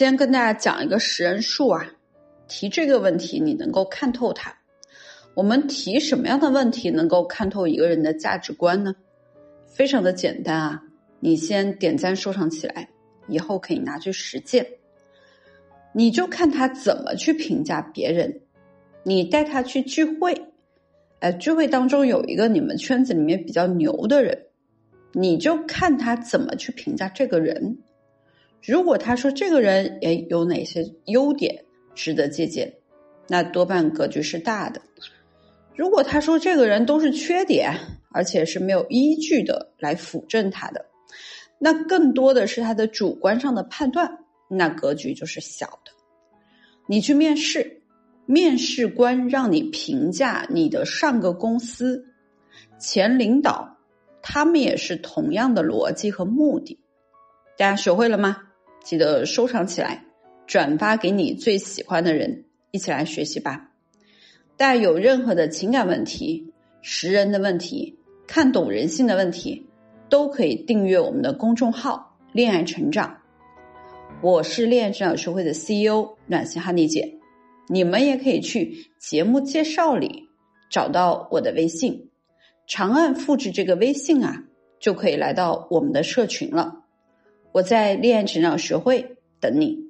先跟大家讲一个识人术啊，提这个问题你能够看透他。我们提什么样的问题能够看透一个人的价值观呢？非常的简单啊，你先点赞收藏起来，以后可以拿去实践。你就看他怎么去评价别人。你带他去聚会，哎，聚会当中有一个你们圈子里面比较牛的人，你就看他怎么去评价这个人。如果他说这个人也有哪些优点值得借鉴，那多半格局是大的；如果他说这个人都是缺点，而且是没有依据的来辅证他的，那更多的是他的主观上的判断，那格局就是小的。你去面试，面试官让你评价你的上个公司前领导，他们也是同样的逻辑和目的，大家学会了吗？记得收藏起来，转发给你最喜欢的人，一起来学习吧。大家有任何的情感问题、识人的问题、看懂人性的问题，都可以订阅我们的公众号“恋爱成长”。我是恋爱成长学会的 CEO 暖心哈尼姐，你们也可以去节目介绍里找到我的微信，长按复制这个微信啊，就可以来到我们的社群了。我在恋爱成长学会等你。